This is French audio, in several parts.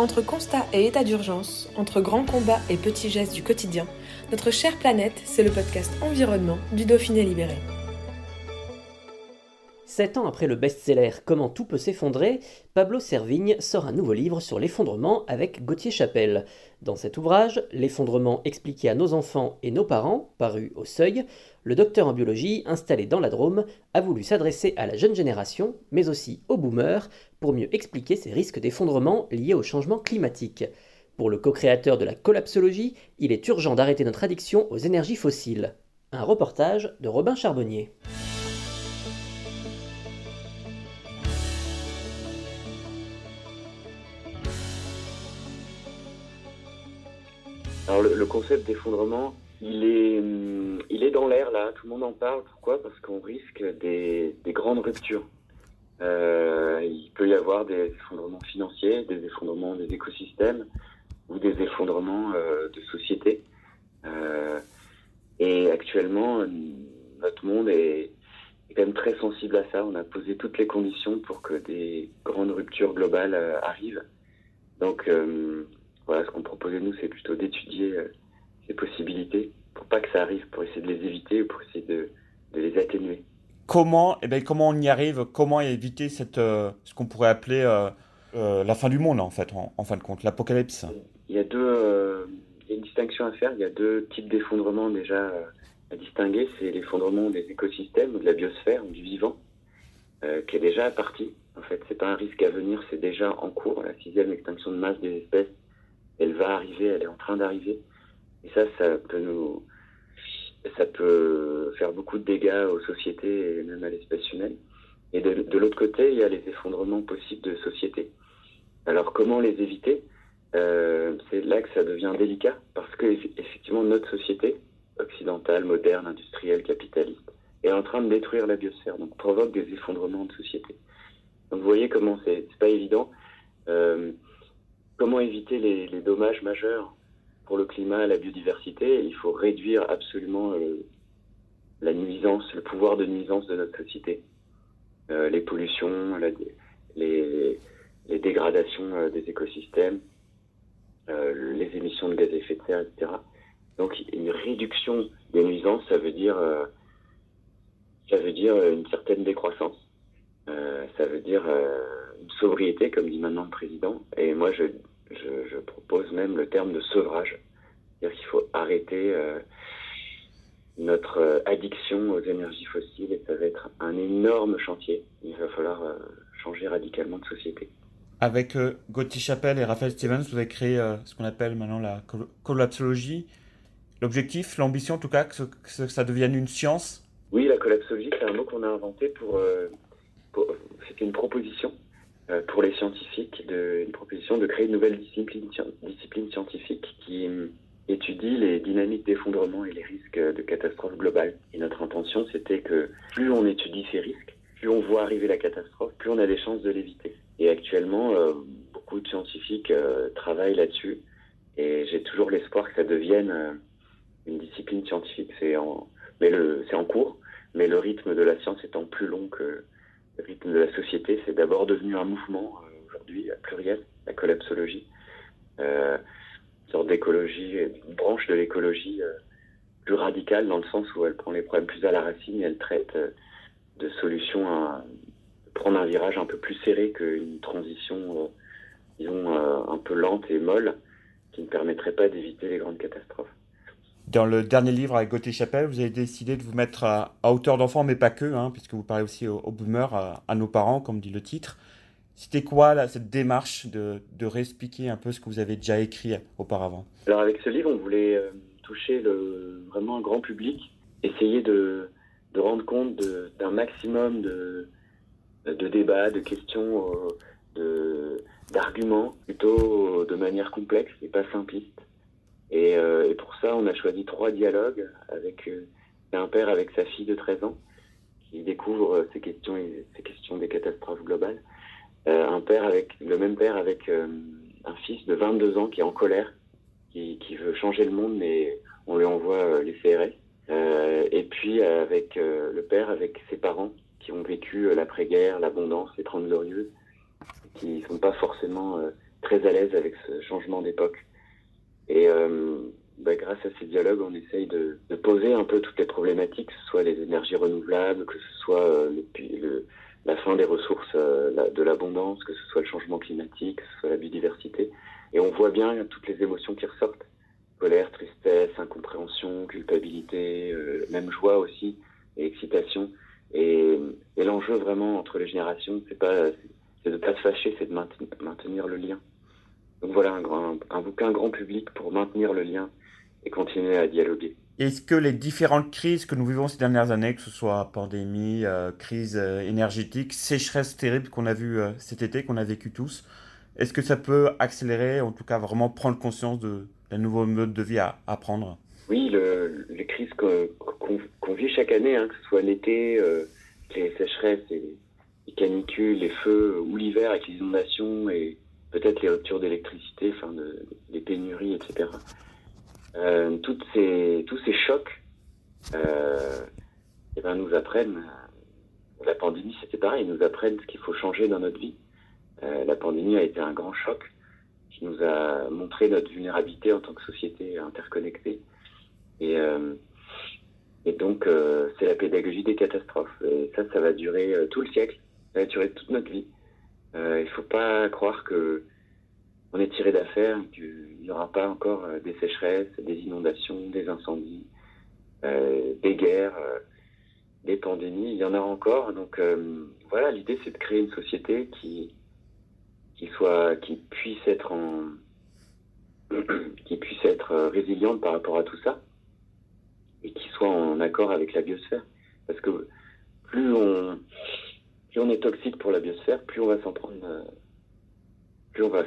Entre constat et état d'urgence, entre grands combats et petits gestes du quotidien, notre chère planète, c'est le podcast Environnement du Dauphiné Libéré. Sept ans après le best-seller Comment tout peut s'effondrer, Pablo Servigne sort un nouveau livre sur l'effondrement avec Gauthier Chapelle. Dans cet ouvrage, L'effondrement expliqué à nos enfants et nos parents, paru au Seuil, le docteur en biologie, installé dans la Drôme, a voulu s'adresser à la jeune génération, mais aussi aux boomers, pour mieux expliquer ces risques d'effondrement liés au changement climatique. Pour le co-créateur de la collapsologie, il est urgent d'arrêter notre addiction aux énergies fossiles. Un reportage de Robin Charbonnier. Alors le, concept d'effondrement, il est, hum, il est dans l'air là, tout le monde en parle. Pourquoi? Parce qu'on risque des, grandes ruptures. Euh, il peut y avoir des effondrements financiers, des effondrements des écosystèmes ou des effondrements euh, de société. Euh, et actuellement, notre monde est, est, quand même très sensible à ça. On a posé toutes les conditions pour que des grandes ruptures globales arrivent. Donc voilà, ce qu'on proposait nous, c'est plutôt d'étudier euh, ces possibilités pour pas que ça arrive, pour essayer de les éviter ou pour essayer de, de les atténuer. Comment, eh bien, comment on y arrive? Comment éviter cette, euh, ce qu'on pourrait appeler euh, la fin du monde, en fait, en, fin de compte, l'apocalypse? Il y a deux, il y a une distinction à faire. Il y a deux types d'effondrement déjà à distinguer. C'est l'effondrement des écosystèmes, de la biosphère, du vivant, qui est déjà parti. En fait, c'est pas un risque à venir, c'est déjà en cours. La sixième extinction de masse des espèces elle va arriver, elle est en train d'arriver. Et ça, ça peut nous, ça peut faire beaucoup de dégâts aux sociétés et même à l'espèce humaine. Et de, l'autre côté, il y a les effondrements possibles de sociétés. Alors comment les éviter? Euh, C'est là que ça devient délicat parce que effectivement notre société occidentale, moderne, industrielle, capitaliste est en train de détruire la biosphère, donc provoque des effondrements de société. Donc vous voyez comment c'est pas évident. Euh, comment éviter les, dommages majeurs pour le climat la biodiversité? Il faut réduire absolument euh, la nuisance, le pouvoir de nuisance de notre société. Euh, les pollutions, les, dégradations euh, des écosystèmes, les émissions de gaz à effet de serre, etc. Donc une réduction des nuisances, ça veut dire, ça veut dire une certaine décroissance. ça veut dire une sobriété, comme dit maintenant le président. Et moi, je, je, propose même le terme de sevrage. C'est-à-dire qu'il faut arrêter euh, notre euh, addiction aux énergies fossiles et ça va être un énorme chantier. Il va falloir euh, changer radicalement de société. Avec Gauthier Chapelle et Raphaël Stevens, vous avez créé ce qu'on appelle maintenant la collapsologie. L'objectif, l'ambition en tout cas, que, ça devienne une science? Oui, la collapsologie, c'est un mot qu'on a inventé pour, pour c'était une proposition euh, pour les scientifiques une proposition de créer une nouvelle discipline, discipline scientifique qui hum, étudie les dynamiques d'effondrement et les risques de catastrophe globale. Et notre intention, c'était que plus on étudie ces risques, plus on voit arriver la catastrophe, plus on a des chances de l'éviter. Et actuellement, euh, beaucoup de scientifiques euh, travaillent là-dessus. Et j'ai toujours l'espoir que ça devienne une discipline scientifique. C'est en, mais c'est en cours, mais le rythme de la science étant plus long que, rythme de la société, c'est d'abord devenu un mouvement euh, aujourd'hui, pluriel, la collapsologie, euh, une sorte d'écologie, une branche de l'écologie euh, plus radicale dans le sens où elle prend les problèmes plus à la racine et elle traite de solutions à prendre un virage un peu plus serré qu'une transition, disons, un peu lente et molle qui ne permettrait pas d'éviter les grandes catastrophes. Dans le dernier livre avec Gauthier Chapelle, vous avez décidé de vous mettre à, hauteur d'enfant, mais pas que, hein, puisque vous parlez aussi aux, boomers, à, nos parents, comme dit le titre. C'était quoi cette démarche de, de, réexpliquer un peu ce que vous avez déjà écrit auparavant? Alors avec ce livre, on voulait euh, toucher vraiment un grand public, essayer de, rendre compte d'un maximum de, débats, de questions, de d'arguments, plutôt de manière complexe et pas simpliste. Et, et, pour ça, on a choisi trois dialogues avec un père avec sa fille de 13 ans qui découvre ces questions, ces questions des catastrophes globales. un père avec le même père avec un fils de 22 ans qui est en colère, qui, qui veut changer le monde, mais on lui envoie les CRS. Euh, et puis avec euh, le père, avec ses parents qui ont vécu euh, l'après-guerre, l'abondance, les Trente Glorieuses, qui sont pas forcément très à l'aise avec ce changement d'époque. Et bah, grâce à ces dialogues, on essaye de, de, poser un peu toutes les problématiques, que ce soit les énergies renouvelables, que ce soit le, le, la fin des ressources de l'abondance, que ce soit le changement climatique, que ce soit la biodiversité. Et on voit bien toutes les émotions qui ressortent colère, tristesse, incompréhension, culpabilité, euh, même joie aussi, et excitation. Et, et l'enjeu vraiment entre les générations, c'est pas, c'est de pas se fâcher, c'est de maintenir, le lien. Donc voilà un, grand, un bouquin grand public pour maintenir le lien et continuer à dialoguer. Est-ce que les différentes crises que nous vivons ces dernières années, que ce soit pandémie, euh, crise euh, énergétique, sécheresse terrible qu'on a vu cet été, qu'on a vécu tous, est-ce que ça peut accélérer, en tout cas vraiment prendre conscience de, un nouveau mode de vie à, apprendre Oui, le, les crises qu'on vit chaque année, hein, que ce soit l'été, euh, les sécheresses et les canicules, les feux, ou l'hiver avec les inondations et peut-être les ruptures d'électricité, enfin de, les pénuries, etc. Euh, toutes ces, tous ces chocs euh, eh ben, nous apprennent, la pandémie c'était pareil, nous apprennent ce qu'il faut changer dans notre vie. Euh, la pandémie a été un grand choc qui nous a montré notre vulnérabilité en tant que société interconnectée. Et, euh, et donc, euh, c'est la pédagogie des catastrophes. Et ça, ça va durer euh, tout le siècle. Ça va durer toute notre vie. Euh, il faut pas croire que on est tiré d'affaire, qu'il n'y aura pas encore euh, des sécheresses, des inondations, des incendies, des guerres, des pandémies. Il y en aura encore. Donc, voilà, l'idée, c'est de créer une société qui qui soit, qui puisse être en, qui puisse être résiliente par rapport à tout ça et qui soit en accord avec la biosphère. Parce que plus on, plus on est toxique pour la biosphère, plus on va s'en prendre, plus on va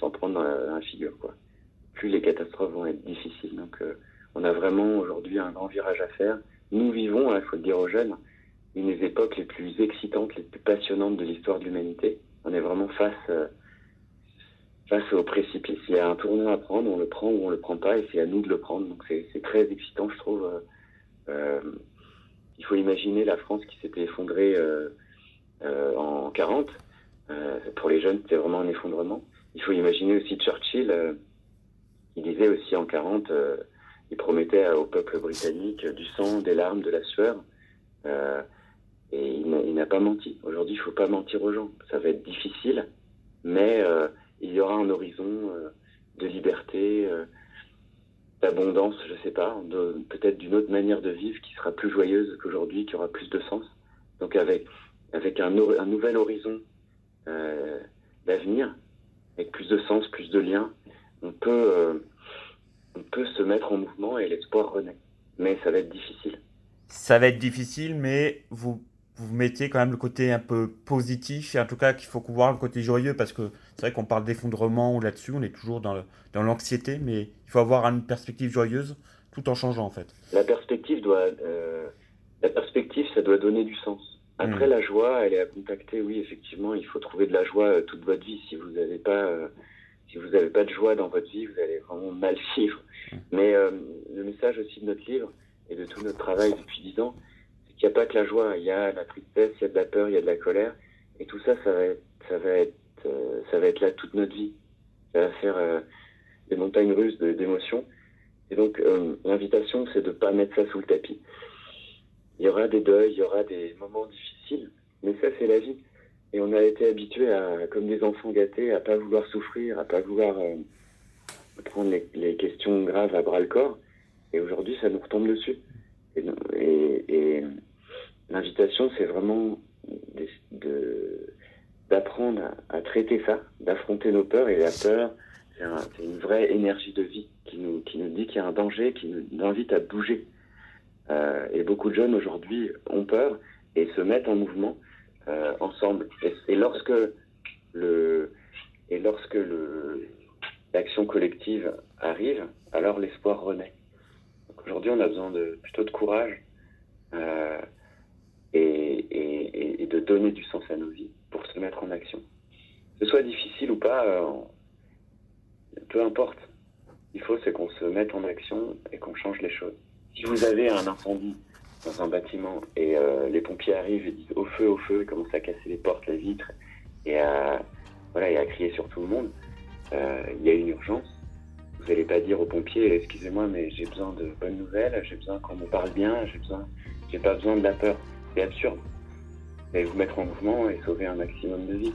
s'en prendre dans la, figure, quoi. Plus les catastrophes vont être difficiles. Donc, euh, on a vraiment aujourd'hui un grand virage à faire. Nous vivons, il faut le dire aux jeunes, une des époques les plus excitantes, les plus passionnantes de l'histoire de l'humanité on est vraiment face, euh, face au précipice. Il y a un tournant à prendre, on le prend ou on le prend pas, et c'est à nous de le prendre. Donc c'est très excitant, je trouve. Euh, euh, il faut imaginer la France qui s'était effondrée en 40. pour les jeunes, c'était vraiment un effondrement. Il faut imaginer aussi Churchill, il disait aussi en 40, il promettait au peuple britannique du sang, des larmes, de la sueur. Et il n'a pas menti. Aujourd'hui, il ne faut pas mentir aux gens. Ça va être difficile, mais euh, il y aura un horizon euh, de liberté, euh, d'abondance, je ne sais pas, peut-être d'une autre manière de vivre qui sera plus joyeuse qu'aujourd'hui, qui aura plus de sens. Donc avec, avec un, un nouvel horizon d'avenir, avec plus de sens, plus de liens, on peut, on peut se mettre en mouvement et l'espoir renaît. Mais ça va être difficile. Ça va être difficile, mais vous vous mettez quand même le côté un peu positif, et en tout cas qu'il faut voir le côté joyeux, parce que c'est vrai qu'on parle d'effondrement ou là-dessus, on est toujours dans, dans l'anxiété, mais il faut avoir une perspective joyeuse tout en changeant en fait. La perspective doit, euh, la perspective, ça doit donner du sens. Après, hmm. la joie, elle est à contacter. Oui, effectivement, il faut trouver de la joie euh, toute votre vie. Si vous n'avez pas, euh, si vous n'avez pas de joie dans votre vie, vous allez vraiment mal vivre. Hmm. Mais le message aussi de notre livre et de tout notre travail depuis dix ans, qu'il n'y a pas que la joie, il y a la tristesse, il y a de la peur, il y a de la colère, et tout ça, ça va être, ça va être, euh, ça va être là toute notre vie. Ça va faire euh, des montagnes russes d'émotions. Et donc, euh, l'invitation, c'est de pas mettre ça sous le tapis. Il y aura des deuils, il y aura des moments difficiles, mais ça, c'est la vie. Et on a été habitués à, comme des enfants gâtés, à pas vouloir souffrir, à pas vouloir prendre les, questions graves à bras le corps. Et aujourd'hui, ça nous retombe dessus. Et, l'invitation, c'est vraiment d'apprendre à, traiter ça, d'affronter nos peurs. Et la peur, c'est une vraie énergie de vie qui nous dit qu'il y a un danger, qui nous invite à bouger. Euh, et beaucoup de jeunes aujourd'hui ont peur et se mettent en mouvement ensemble. Et, lorsque le et lorsque l'action collective arrive, alors l'espoir renaît. Aujourd'hui, on a besoin de plutôt de courage et, et, de donner du sens à nos vies pour se mettre en action. Que ce soit difficile ou pas, peu importe. Il faut, c'est qu'on se mette en action et qu'on change les choses. Si vous avez un incendie dans un bâtiment et euh, les pompiers arrivent et disent au feu, au feu, et commencent à casser les portes, les vitres et à, voilà, et à crier sur tout le monde, euh, il y a une urgence. Vous n'allez pas dire aux pompiers, excusez-moi, mais j'ai besoin de bonnes nouvelles, j'ai besoin qu'on me parle bien, j'ai besoin, j'ai pas besoin de la peur. C'est absurde. Vous allez vous mettre en mouvement et sauver un maximum de vies.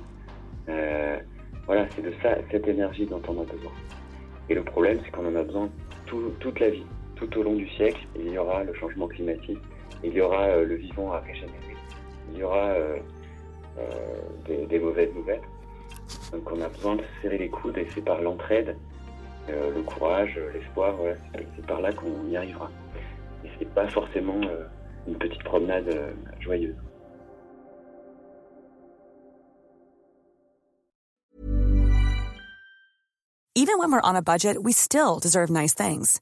Euh, voilà, c'est de ça, cette énergie dont on a besoin. Et le problème, c'est qu'on en a besoin toute la vie. Tout au long du siècle, il y aura le changement climatique, il y aura euh, le vivant à régénérer, il y aura euh, euh, des, mauvaises nouvelles. Donc on a besoin de serrer les coudes et c'est par l'entraide, le courage, l'espoir, c'est par là qu'on y arrivera. Et c'est pas forcément une petite promenade joyeuse. Even when we're on a budget, we still deserve nice things.